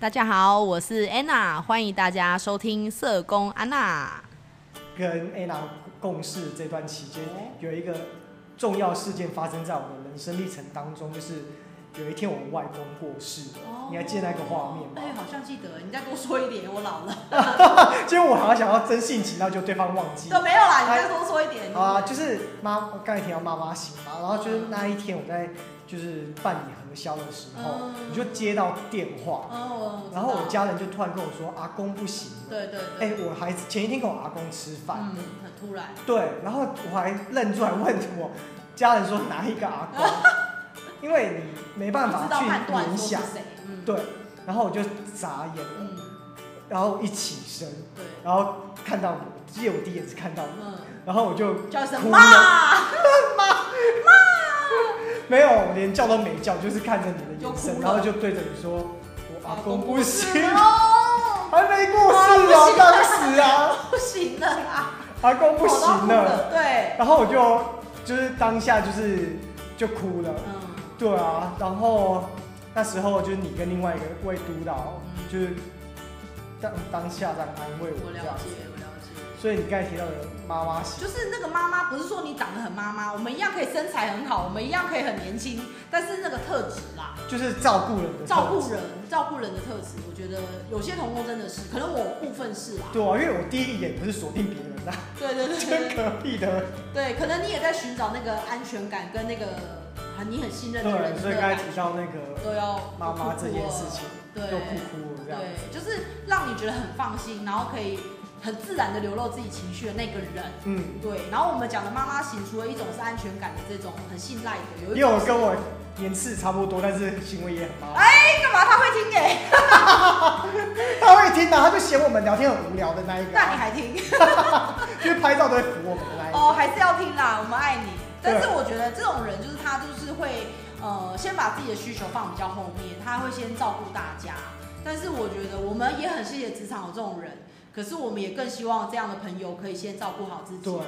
大家好，我是安娜，欢迎大家收听社工安娜。跟安娜共事这段期间，有一个重要事件发生在我的人生历程当中，就是有一天我们外公过世了。哦、你还记得那个画面吗？哎，好像记得。你再多说一点，我老了。其实我好像想要真性情，那就对方忘记。对没有啦，你再多说一点。啊，就是妈，刚才提到妈妈醒嘛，然后就是那一天我在。就是办理核销的时候，嗯、你就接到电话，嗯、然后我家人就突然跟我说：“阿公不行。”对对对。哎、欸，我孩子前一天跟我阿公吃饭，嗯，很突然。对，然后我还愣住还问我家人说哪一个阿公，因为你没办法去联想，嗯、对，然后我就眨眼然后一起身，对，然后看到我，记得我第一眼是看到你，嗯、然后我就叫声妈妈。没有，我连叫都没叫，就是看着你的眼神，然后就对着你说：“我阿公不行，还没过世啊，当时啊，不行了啊，阿公不行了。”对，然后我就就是当下就是就哭了，嗯，对啊，然后那时候就是你跟另外一个位督导，就是当当下在安慰我，我了解。所以你刚才提到的妈妈型，就是那个妈妈，不是说你长得很妈妈，我们一样可以身材很好，我们一样可以很年轻，但是那个特质啦，就是照顾人的照顾人，照顾人的特质，我觉得有些同工真的是，可能我部分是啦。对啊，因为我第一眼不是锁定别人的，对对对，对，隔壁的。对，可能你也在寻找那个安全感跟那个很你很信任的人。对，所以刚才提到那个都要妈妈这件事情，对，又哭哭这样。对，就是让你觉得很放心，然后可以。很自然的流露自己情绪的那个人，嗯，对。然后我们讲的妈妈型，除了一种是安全感的这种很信赖的，有一种跟我年次差不多，但是行为也很妈妈。哎，干嘛他会听耶？他会听啊，他就嫌我们聊天很无聊的那一个。那你还听？就是拍照都会扶我们的那一个。哦，还是要听啦，我们爱你。但是我觉得这种人就是他，就是会呃，先把自己的需求放比较后面，他会先照顾大家。但是我觉得我们也很谢谢职场有这种人。可是我们也更希望这样的朋友可以先照顾好自己。对，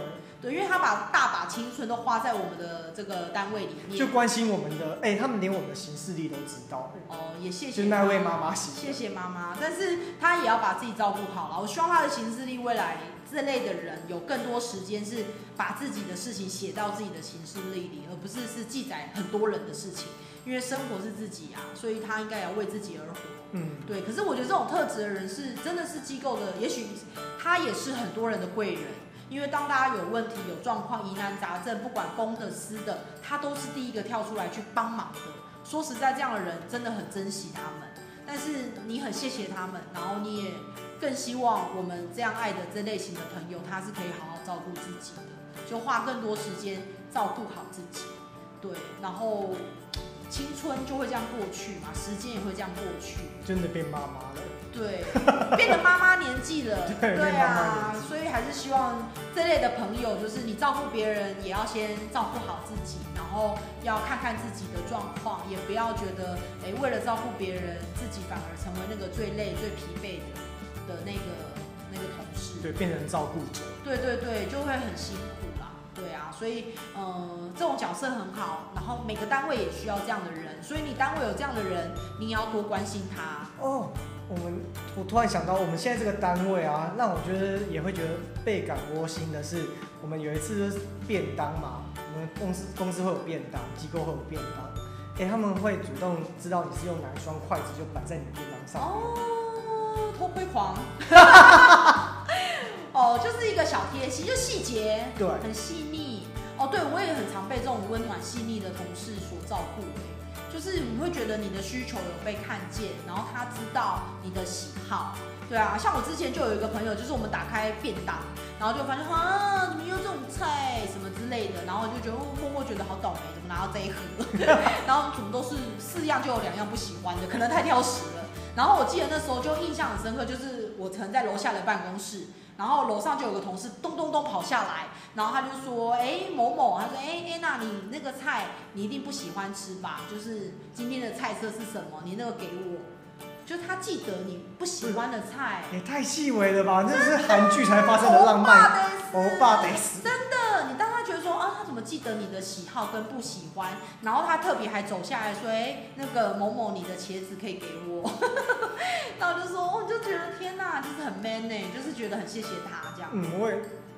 对，因为他把大把青春都花在我们的这个单位里面，就关心我们的，哎、欸，他们连我们的行事历都知道。哦，也谢谢。就那位妈妈，谢谢妈妈。但是他也要把自己照顾好了。我希望他的行事历未来这类的人有更多时间是把自己的事情写到自己的行事历里，而不是是记载很多人的事情。因为生活是自己啊，所以他应该要为自己而活。嗯，对。可是我觉得这种特质的人是真的是机构的，也许他也是很多人的贵人。因为当大家有问题、有状况、疑难杂症，不管公的私的，他都是第一个跳出来去帮忙的。说实在，这样的人真的很珍惜他们。但是你很谢谢他们，然后你也更希望我们这样爱的这类型的朋友，他是可以好好照顾自己的，就花更多时间照顾好自己。对，然后。青春就会这样过去嘛，时间也会这样过去。真的变妈妈了。对，变得妈妈年纪了。对，对啊，所以还是希望这类的朋友，就是你照顾别人，也要先照顾好自己，然后要看看自己的状况，也不要觉得，哎，为了照顾别人，自己反而成为那个最累、最疲惫的的那个那个同事。对，变成照顾者。对对对，就会很辛苦。对啊，所以呃，这种角色很好，然后每个单位也需要这样的人，所以你单位有这样的人，你也要多关心他。哦，我们我突然想到，我们现在这个单位啊，让我觉得也会觉得倍感窝心的是，我们有一次就是便当嘛，我们公司公司会有便当，机构会有便当，哎，他们会主动知道你是用哪一双筷子，就摆在你的便当上。哦，偷窥狂。哦，就是一个小贴心，就细节，对，很细腻。哦，对，我也很常被这种温暖细腻的同事所照顾。就是你会觉得你的需求有被看见，然后他知道你的喜好。对啊，像我之前就有一个朋友，就是我们打开便当，然后就发现啊，怎么有这种菜什么之类的，然后就觉得默默觉得好倒霉，怎么拿到这一盒？然后怎么都是四样就有两样不喜欢的，可能太挑食了。然后我记得那时候就印象很深刻，就是我曾在楼下的办公室。然后楼上就有个同事咚咚咚跑下来，然后他就说：“哎，某某，他说，哎哎，那你那个菜你一定不喜欢吃吧？就是今天的菜色是什么？你那个给我，就他记得你不喜欢的菜，也太细微了吧？那是韩剧才发生的浪漫，欧巴得死，真记得你的喜好跟不喜欢，然后他特别还走下来说：“哎，那个某某，你的茄子可以给我。” 那我就说，我就觉得天哪，就是很 man 呢，就是觉得很谢谢他这样。嗯，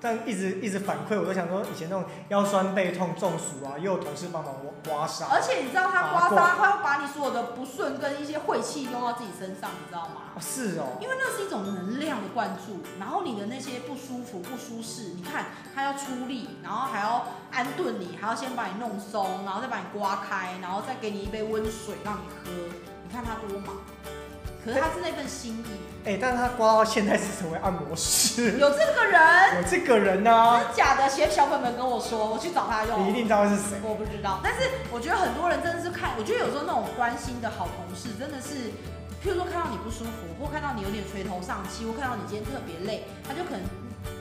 但一直一直反馈，我都想说，以前那种腰酸背痛、中暑啊，又有同事帮忙刮痧。而且你知道他刮痧，他会把你所有的不顺跟一些晦气用到自己身上，你知道吗？是哦。因为那是一种能量的灌注，然后你的那些不舒服、不舒适，你看他要出力，然后还要安顿你，还要先把你弄松，然后再把你刮开，然后再给你一杯温水让你喝，你看他多忙。可是他是那份心意，哎、欸，但是他刮到现在是成为按摩师，有这个人，有这个人啊，真的假的？写小本本跟我说，我去找他用。你一定知道是谁？我不知道，但是我觉得很多人真的是看，我觉得有时候那种关心的好同事，真的是，譬如说看到你不舒服，或看到你有点垂头丧气，或看到你今天特别累，他就可能。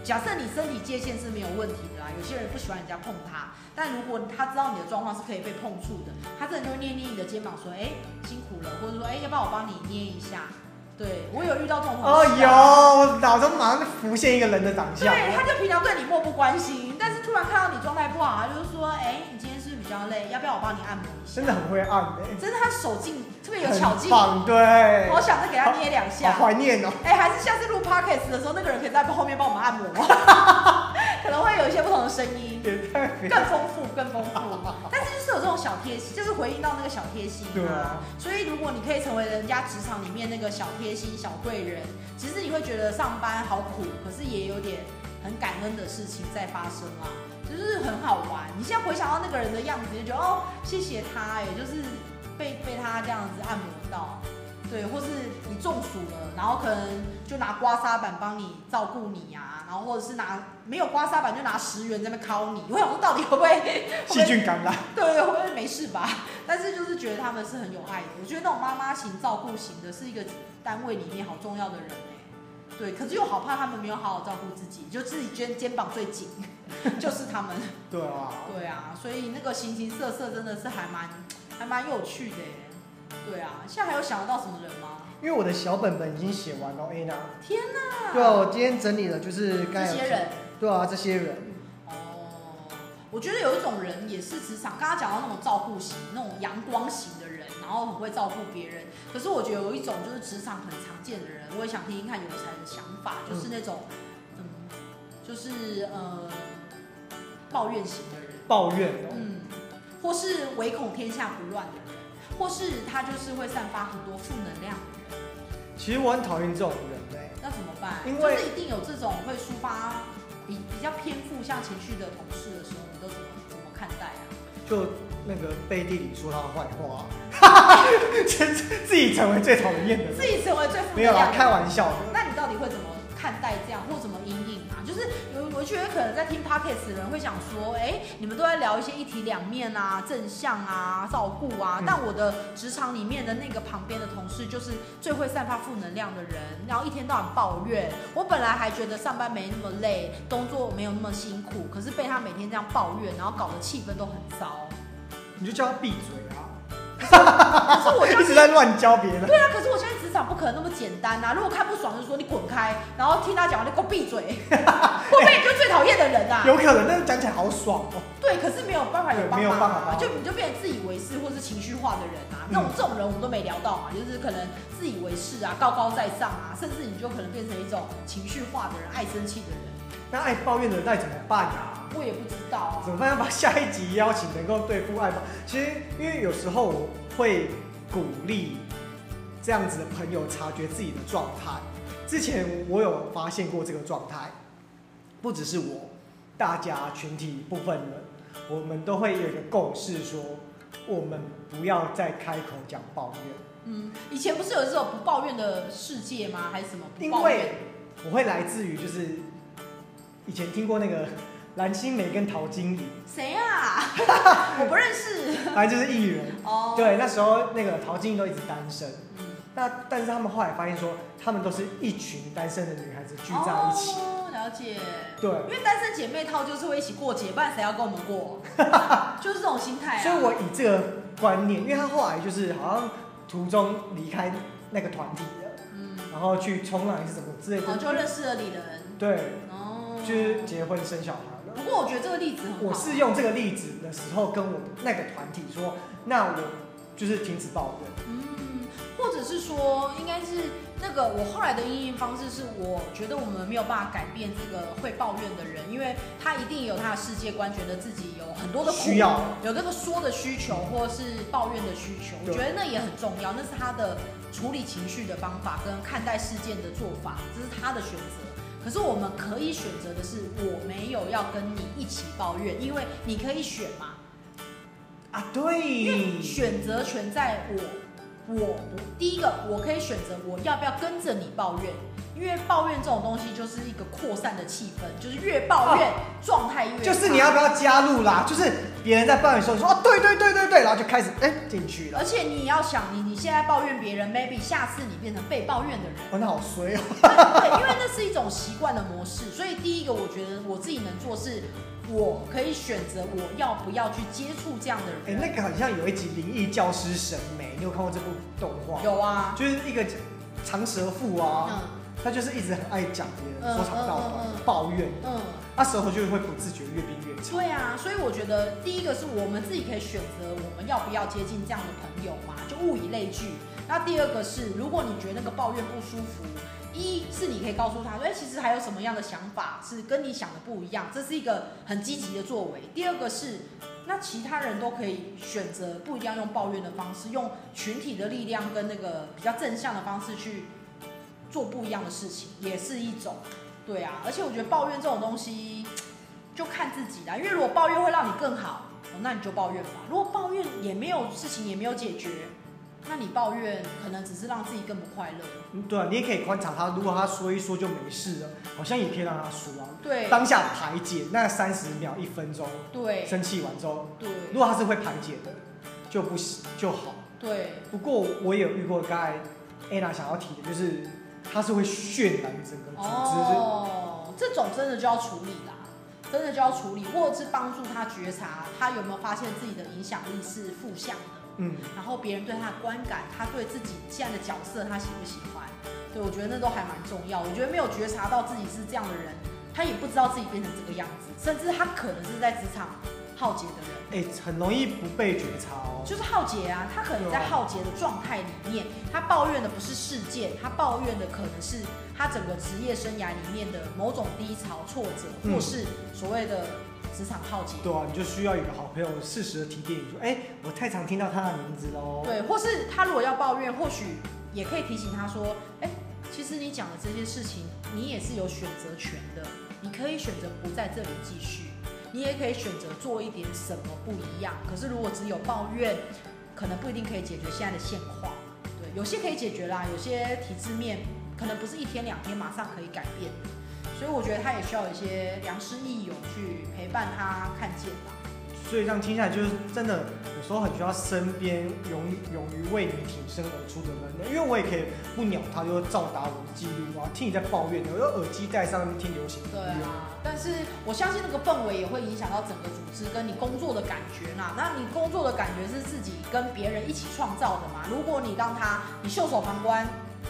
假设你身体界限是没有问题的啦，有些人不喜欢人家碰他，但如果他知道你的状况是可以被碰触的，他真的就会捏捏你的肩膀说，哎、欸，辛苦了，或者说，哎、欸，要不要我帮你捏一下？对，我有遇到这种。哦，有，我脑中马上浮现一个人的长相。对，他就平常对你漠不关心，但是突然看到你状态不好，他就是说，哎、欸，你今天是不是比较累？要不要我帮你按摩一下？真的很会按的、欸，真的他手劲特别有巧劲。对。我想再给他捏两下。好怀念哦。哎、欸，还是下次录 podcast 的时候，那个人可以在后面帮我们按摩。可能会有一些不同的声音，更丰富，更丰富。但是就是有这种小贴心，就是回应到那个小贴心。对啊。所以如果你可以成为人家职场里面那个小贴心、小贵人，其实你会觉得上班好苦，可是也有点很感恩的事情在发生啊，就是很好玩。你现在回想到那个人的样子，就觉得哦，谢谢他，哎，就是被被他这样子按摩到。对，或是你中暑了，然后可能就拿刮痧板帮你照顾你呀、啊，然后或者是拿没有刮痧板就拿十元在那边敲你，我想说到底会不会细菌感染？对，会不会没事吧？但是就是觉得他们是很有爱的，我觉得那种妈妈型、照顾型的是一个单位里面好重要的人哎。对，可是又好怕他们没有好好照顾自己，就自己肩肩膀最紧，就是他们。对啊。对啊，所以那个形形色色真的是还蛮还蛮有趣的耶。对啊，现在还有想得到什么人吗？因为我的小本本已经写完了，Anna。天哪！对啊，我今天整理了，就是这些人。对啊，这些人。哦，我觉得有一种人也是职场，刚刚讲到那种照顾型、那种阳光型的人，然后很会照顾别人。可是我觉得有一种就是职场很常见的人，我也想听听看有才的想法，就是那种，嗯，嗯就是呃，抱怨型的人。抱怨哦。嗯，或是唯恐天下不乱的人。或是他就是会散发很多负能量的人。其实我很讨厌这种人嘞。那怎么办？因为就是一定有这种会抒发比比较偏负向情绪的同事的时候，你都怎么怎么看待啊？就那个背地里说他的坏话，哈哈，自己成为最讨厌的人，自己成为最负。没有啦，开玩笑的。那你到底会怎么看待这样，或怎么因应啊？就是有，我觉得可能在听 podcast 的人会想说，哎，你们都在聊一些一体两面啊，正向啊，照顾啊。嗯、但我的职场里面的那个旁边的同事，就是最会散发负能量的人，然后一天到晚抱怨。我本来还觉得上班没那么累，工作没有那么辛苦，可是被他每天这样抱怨，然后搞得气氛都很糟。你就叫他闭嘴啊！可是，可是我一直在乱教别人。对啊，可是我现在职场不可能那么简单呐、啊。如果看不爽，就说你滚开，然后听他讲话，就给我闭嘴。会不会你就最讨厌的人啊？有可能，但是讲起来好爽哦。对，可是没有办法有帮忙啊，就你就变成自以为是或是情绪化的人啊。那种这种人我们都没聊到嘛，就是可能自以为是啊，高高在上啊，甚至你就可能变成一种情绪化的人，爱生气的人。那爱抱怨的人该怎么办啊？我也不知道啊。怎么办？要把下一集邀请能够对付爱抱。其实因为有时候我会鼓励这样子的朋友察觉自己的状态。之前我有发现过这个状态，不只是我，大家群体部分人，我们都会有一个共识，说我们不要再开口讲抱怨。嗯，以前不是有这种不抱怨的世界吗？还是什么？因为我会来自于就是。以前听过那个 蓝心湄跟陶晶莹，谁啊？我不认识。反正就是艺人。哦。Oh. 对，那时候那个陶晶莹都一直单身。嗯。那但是他们后来发现说，他们都是一群单身的女孩子聚在一起。哦，了解。对。因为单身姐妹套就是会一起过节，不然谁要跟我们过？就是这种心态啊。所以我以这个观念，因为他后来就是好像途中离开那个团体了，嗯，然后去冲浪还是什么之类的，然后就认识了李仁。对。就是结婚生小孩了。不过我觉得这个例子很好。我是用这个例子的时候跟我那个团体说，那我就是停止抱怨。嗯，或者是说，应该是那个我后来的应应方式是，我觉得我们没有办法改变这个会抱怨的人，因为他一定有他的世界观，觉得自己有很多的需要，有这个说的需求，或是抱怨的需求。我觉得那也很重要，那是他的处理情绪的方法跟看待事件的做法，这是他的选择。可是我们可以选择的是，我没有要跟你一起抱怨，因为你可以选嘛。啊，对，选择权在我。我第一个，我可以选择我要不要跟着你抱怨，因为抱怨这种东西就是一个扩散的气氛，就是越抱怨状态越。就是你要不要加入啦？就是别人在抱怨的时候，你说哦，对对对对对，然后就开始哎进去了。而且你要想，你你现在抱怨别人，maybe 下次你变成被抱怨的人。哦，那好衰哦。对，因为那是一种习惯的模式，所以第一个我觉得我自己能做是。我可以选择我要不要去接触这样的人。哎、欸，那个好像有一集《灵异教师神美》，你有看过这部动画？有啊，就是一个长舌妇啊，嗯、他就是一直很爱讲别人说长道短，嗯嗯嗯、抱怨。嗯，那舌头就会不自觉越变越长。对啊，所以我觉得第一个是我们自己可以选择我们要不要接近这样的朋友嘛，就物以类聚。那第二个是，如果你觉得那个抱怨不舒服。一是你可以告诉他说，哎，其实还有什么样的想法是跟你想的不一样，这是一个很积极的作为。第二个是，那其他人都可以选择不一定要用抱怨的方式，用群体的力量跟那个比较正向的方式去做不一样的事情，也是一种。对啊，而且我觉得抱怨这种东西就看自己啦，因为如果抱怨会让你更好，那你就抱怨吧。如果抱怨也没有事情，也没有解决。那你抱怨可能只是让自己更不快乐。嗯，对啊，你也可以观察他，如果他说一说就没事了，好像也可以让他说啊。对。当下排解那三十秒、一分钟。对。生气完之后。对。如果他是会排解的，就不行就好。对。不过我也有遇过，刚才 Anna 想要提的就是，他是会渲染整个组织。哦，这种真的就要处理啦，真的就要处理，或者是帮助他觉察，他有没有发现自己的影响力是负向的。嗯，然后别人对他的观感，他对自己现在的角色，他喜不喜欢？对，我觉得那都还蛮重要。我觉得没有觉察到自己是这样的人，他也不知道自己变成这个样子，甚至他可能是在职场浩劫的人。哎，很容易不被觉察哦。就是浩劫啊，他可能在浩劫的状态里面，他抱怨的不是事件，他抱怨的可能是他整个职业生涯里面的某种低潮、挫折，或是所谓的。职场浩劫，对啊，你就需要有个好朋友适时的提点你说，哎、欸，我太常听到他的名字喽。对，或是他如果要抱怨，或许也可以提醒他说，哎、欸，其实你讲的这些事情，你也是有选择权的，你可以选择不在这里继续，你也可以选择做一点什么不一样。可是如果只有抱怨，可能不一定可以解决现在的现况。对，有些可以解决啦，有些体制面可能不是一天两天马上可以改变。所以我觉得他也需要一些良师益友去陪伴他看见吧。所以这样听下来，就是真的有时候很需要身边勇勇于为你挺身而出的人。因为我也可以不鸟他，就照打我的记录啊，听你在抱怨，我用耳机戴上听流行音乐。对啊，但是我相信那个氛围也会影响到整个组织跟你工作的感觉呐。那你工作的感觉是自己跟别人一起创造的嘛？如果你让他你袖手旁观。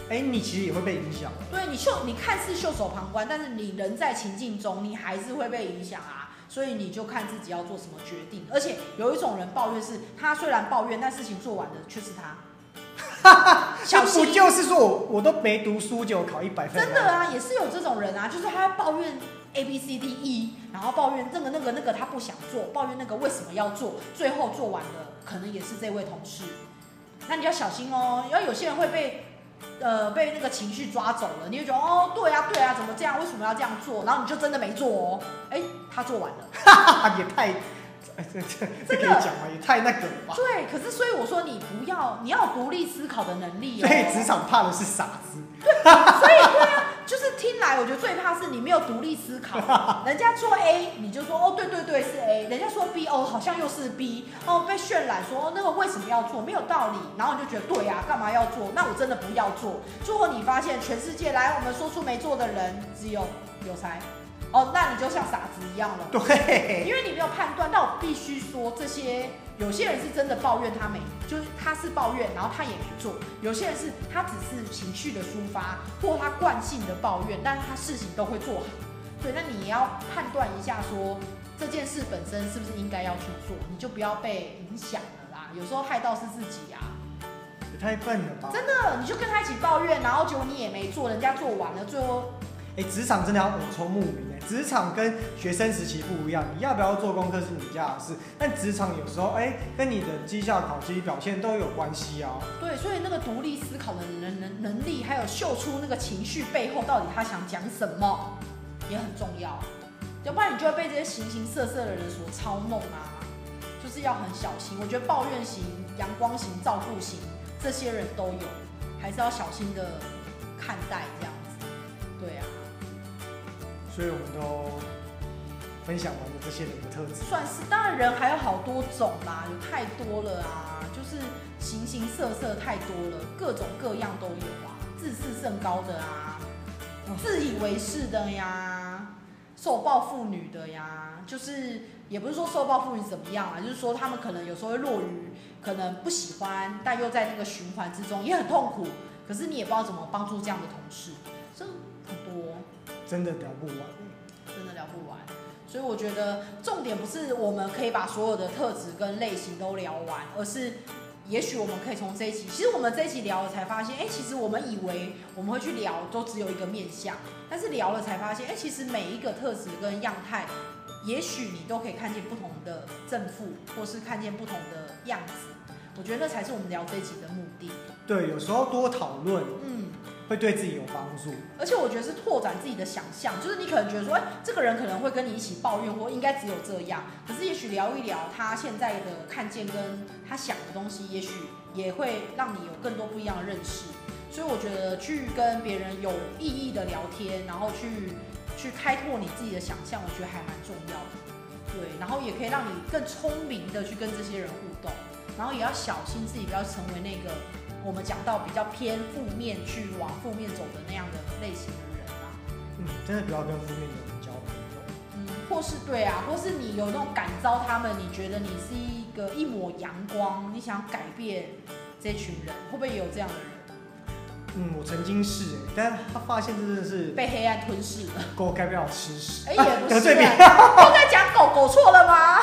哎，你其实也会被影响。对，你袖，你看似袖手旁观，但是你人在情境中，你还是会被影响啊。所以你就看自己要做什么决定。而且有一种人抱怨是，他虽然抱怨，但事情做完的却是他。哈哈，小不就是说我我都没读书就考一百分？真的啊，也是有这种人啊，就是他抱怨 A B C D E，然后抱怨这个那个那个他不想做，抱怨那个为什么要做，最后做完了可能也是这位同事。那你要小心哦，因为有些人会被。呃，被那个情绪抓走了，你就觉得哦，对啊，对啊，怎么这样？为什么要这样做？然后你就真的没做哦。哎，他做完了，哈哈，也太，哎，这这这可以讲吗？也太那个了吧？对，可是所以我说你不要，你要独立思考的能力哦。所以职场怕的是傻子。对，所以对啊。就是听来，我觉得最怕是你没有独立思考。人家说 A，你就说哦，对对对，是 A。人家说 B，哦，好像又是 B。哦，被渲染说那个为什么要做，没有道理。然后你就觉得对呀，干嘛要做？那我真的不要做。最后你发现全世界来我们说出没做的人只有有才。哦，那你就像傻子一样了。对，因为你没有判断。那我必须说这些。有些人是真的抱怨他没，就是他是抱怨，然后他也没做；有些人是他只是情绪的抒发，或他惯性的抱怨，但是他事情都会做好。对，那你也要判断一下说，说这件事本身是不是应该要去做，你就不要被影响了啦。有时候害到是自己啊。也太笨了吧？真的，你就跟他一起抱怨，然后结果你也没做，人家做完了，最后。哎，职场真的要耳聪目明哎！职场跟学生时期不一样，你要不要做功课是你家的事，但职场有时候哎，跟你的绩效考绩表现都有关系啊。对，所以那个独立思考的能能能力，还有秀出那个情绪背后到底他想讲什么，也很重要。要不然你就会被这些形形色色的人所操弄啊，就是要很小心。我觉得抱怨型、阳光型、照顾型这些人都有，还是要小心的看待这样。所以我们都分享完了这些人的特质，算是。当然人还有好多种啦，有太多了啊，就是形形色色太多了，各种各样都有啊。自视甚高的啊，自以为是的呀，受暴妇女的呀，就是也不是说受暴妇女怎么样啊，就是说他们可能有时候会落于可能不喜欢，但又在那个循环之中也很痛苦，可是你也不知道怎么帮助这样的同事，这很多。真的聊不完，真的聊不完，所以我觉得重点不是我们可以把所有的特质跟类型都聊完，而是也许我们可以从这一期，其实我们这一期聊了才发现，哎，其实我们以为我们会去聊都只有一个面向，但是聊了才发现，哎，其实每一个特质跟样态，也许你都可以看见不同的正负，或是看见不同的样子。我觉得那才是我们聊这一集的目的。对，有时候多讨论，嗯。会对自己有帮助，而且我觉得是拓展自己的想象，就是你可能觉得说，哎，这个人可能会跟你一起抱怨，或应该只有这样，可是也许聊一聊他现在的看见跟他想的东西，也许也会让你有更多不一样的认识。所以我觉得去跟别人有意义的聊天，然后去去开拓你自己的想象，我觉得还蛮重要的。对，然后也可以让你更聪明的去跟这些人互动，然后也要小心自己不要成为那个。我们讲到比较偏负面，去往负面走的那样的类型的人啊，嗯，真的不要跟负面的人交朋友。嗯，或是对啊，或是你有那种感召他们，你觉得你是一个一抹阳光，你想改变这群人，会不会也有这样的人？嗯，我曾经是哎，但是他发现真的是被黑暗吞噬了。狗该不要吃屎。哎，也不是，都在讲狗狗错了吗？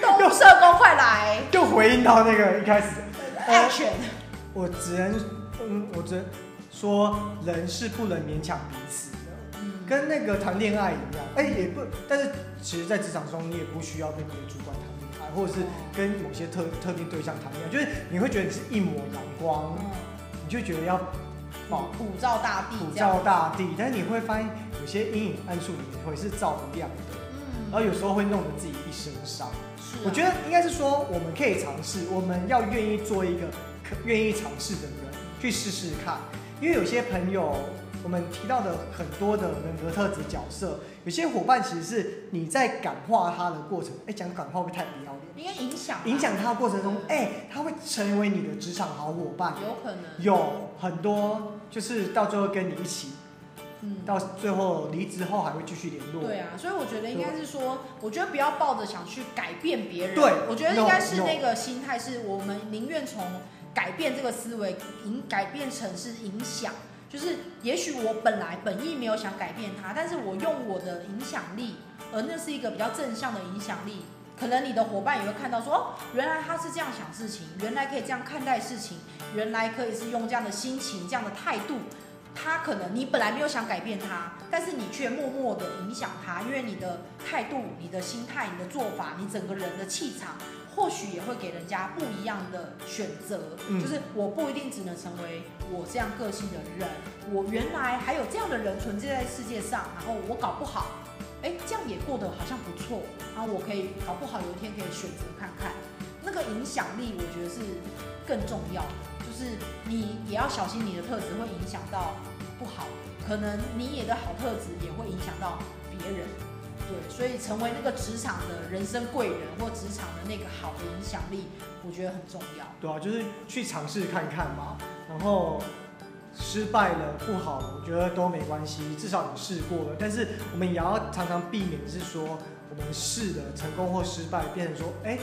动物社工快来，就回应到那个一开始安全。我只能，嗯，我只能说，人是不能勉强彼此的，嗯，跟那个谈恋爱一样，哎，也不，但是其实，在职场中，你也不需要跟你的主管谈恋爱，或者是跟某些特特定对象谈恋爱，就是你会觉得你是一抹阳光，嗯，你就觉得要保普照大地，普照大地，但是你会发现有些阴影暗处，你会是照不亮的，嗯，然后有时候会弄得自己一身伤。是啊，我觉得应该是说，我们可以尝试，我们要愿意做一个。愿意尝试的人去试试看，因为有些朋友，我们提到的很多的人格特质角色，有些伙伴其实是你在感化他的过程，哎，讲感化会会太不要脸？应该影响影响他的过程中，哎，他会成为你的职场好伙伴，有可能有很多，就是到最后跟你一起。嗯，到最后离职后还会继续联络。对啊，所以我觉得应该是说，我觉得不要抱着想去改变别人。对，我觉得应该是那个心态，是我们宁愿从改变这个思维，影改变成是影响。就是也许我本来本意没有想改变他，但是我用我的影响力，而那是一个比较正向的影响力，可能你的伙伴也会看到说，哦，原来他是这样想事情，原来可以这样看待事情，原来可以是用这样的心情、这样的态度。他可能你本来没有想改变他，但是你却默默的影响他，因为你的态度、你的心态、你的做法、你整个人的气场，或许也会给人家不一样的选择。嗯，就是我不一定只能成为我这样个性的人，我原来还有这样的人存在在世界上，然后我搞不好，哎，这样也过得好像不错，然后我可以搞不好有一天可以选择看看，那个影响力，我觉得是更重要的。就是你也要小心，你的特质会影响到不好，可能你也的好特质也会影响到别人，对，所以成为那个职场的人生贵人或职场的那个好的影响力，我觉得很重要。对啊，就是去尝试看看嘛，然后失败了不好了，我觉得都没关系，至少你试过了。但是我们也要常常避免是说我们试的成功或失败变成说，哎，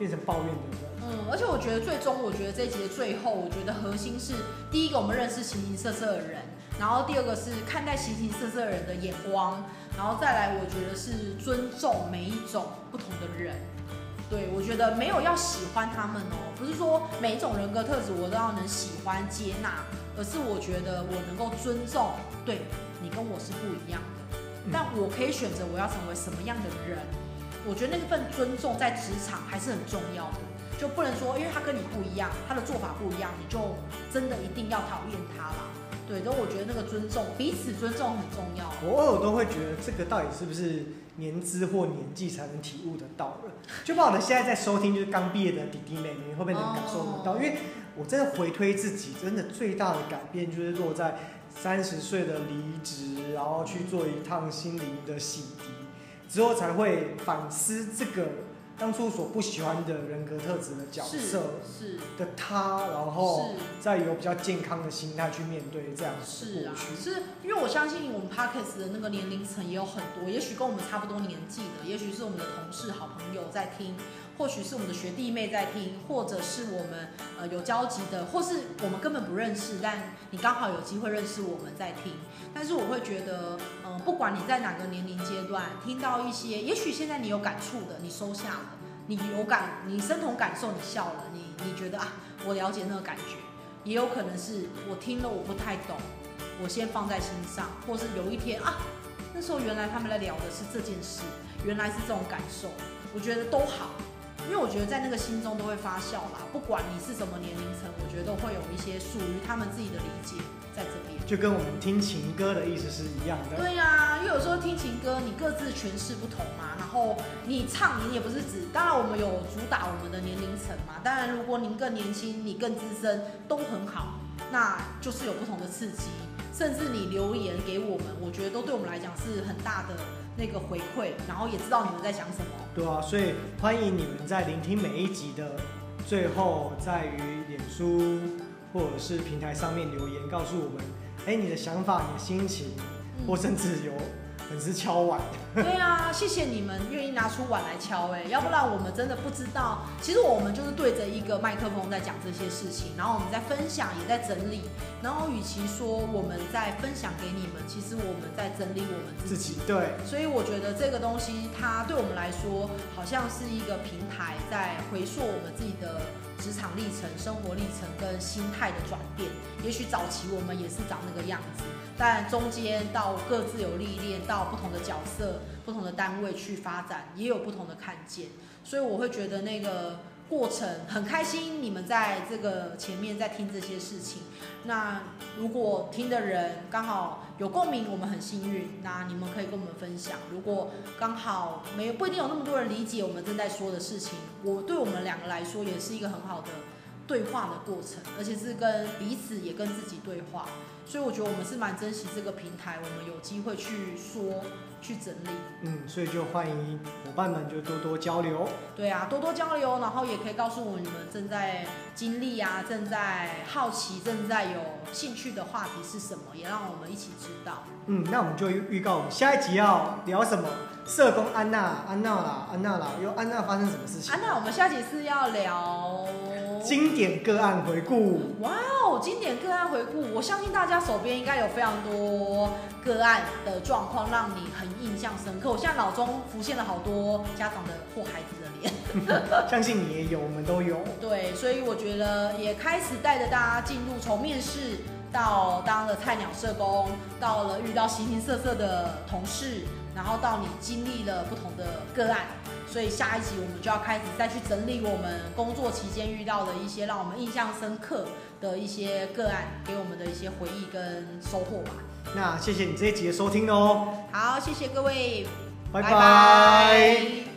变成抱怨的人。嗯，而且我觉得最终，我觉得这一集的最后，我觉得核心是第一个，我们认识形形色色的人，然后第二个是看待形形色色的人的眼光，然后再来，我觉得是尊重每一种不同的人。对，我觉得没有要喜欢他们哦，不是说每一种人格特质我都要能喜欢接纳，而是我觉得我能够尊重，对，你跟我是不一样的，但我可以选择我要成为什么样的人。我觉得那份尊重在职场还是很重要的，就不能说因为他跟你不一样，他的做法不一样，你就真的一定要讨厌他啦。对，都我觉得那个尊重，彼此尊重很重要。我偶尔都会觉得这个到底是不是？年资或年纪才能体悟得到了，就不晓得现在在收听就是刚毕业的弟弟妹妹会不会能感受得到？因为我真的回推自己，真的最大的改变就是落在三十岁的离职，然后去做一趟心灵的洗涤，之后才会反思这个。当初所不喜欢的人格特质的角色是的他，然后再有比较健康的心态去面对这样是啊，是因为我相信我们 Podcast 的那个年龄层也有很多，也许跟我们差不多年纪的，也许是我们的同事、好朋友在听，或许是我们的学弟妹在听，或者是我们呃有交集的，或是我们根本不认识，但你刚好有机会认识我们在听。但是我会觉得，嗯、不管你在哪个年龄阶段听到一些，也许现在你有感触的，你收下了。你有感，你身同感受，你笑了，你你觉得啊，我了解那个感觉，也有可能是我听了我不太懂，我先放在心上，或是有一天啊，那时候原来他们在聊的是这件事，原来是这种感受，我觉得都好，因为我觉得在那个心中都会发酵啦，不管你是什么年龄层，我觉得都会有一些属于他们自己的理解在这边。就跟我们听情歌的意思是一样的。对呀、啊，因为有时候听情歌，你各自诠释不同嘛。然后你唱，你也不是指，当然我们有主打我们的年龄层嘛。当然，如果您更年轻，你更资深，都很好，那就是有不同的刺激。甚至你留言给我们，我觉得都对我们来讲是很大的那个回馈，然后也知道你们在想什么。对啊，所以欢迎你们在聆听每一集的最后，在于脸书或者是平台上面留言，告诉我们。哎，你的想法、你的心情，或甚至有粉丝敲碗。对啊，谢谢你们愿意拿出碗来敲，哎，要不然我们真的不知道。其实我们就是对着一个麦克风在讲这些事情，然后我们在分享，也在整理。然后，与其说我们在分享给你们，其实我们在整理我们自己。自己对。所以我觉得这个东西，它对我们来说，好像是一个平台，在回溯我们自己的。职场历程、生活历程跟心态的转变，也许早期我们也是长那个样子，但中间到各自有历练，到不同的角色、不同的单位去发展，也有不同的看见，所以我会觉得那个。过程很开心，你们在这个前面在听这些事情。那如果听的人刚好有共鸣，我们很幸运。那你们可以跟我们分享。如果刚好没有，不一定有那么多人理解我们正在说的事情，我对我们两个来说也是一个很好的对话的过程，而且是跟彼此也跟自己对话。所以我觉得我们是蛮珍惜这个平台，我们有机会去说。去整理，嗯，所以就欢迎伙伴们就多多交流。对啊，多多交流，然后也可以告诉我你们正在经历啊，正在好奇，正在有兴趣的话题是什么，也让我们一起知道。嗯，那我们就预告我们下一集要聊什么？社工安娜，安娜啦，安娜啦，又安娜发生什么事情？安娜，我们下集是要聊。经典个案回顾，哇哦！经典个案回顾，我相信大家手边应该有非常多个案的状况，让你很印象深刻。我现在脑中浮现了好多家长的或孩子的脸，相信你也有，我们都有。对，所以我觉得也开始带着大家进入从面试到当了菜鸟社工，到了遇到形形色色的同事，然后到你经历了不同的个案。所以下一集我们就要开始再去整理我们工作期间遇到的一些让我们印象深刻的一些个案，给我们的一些回忆跟收获吧。那谢谢你这一集的收听哦。好，谢谢各位，拜拜。拜拜。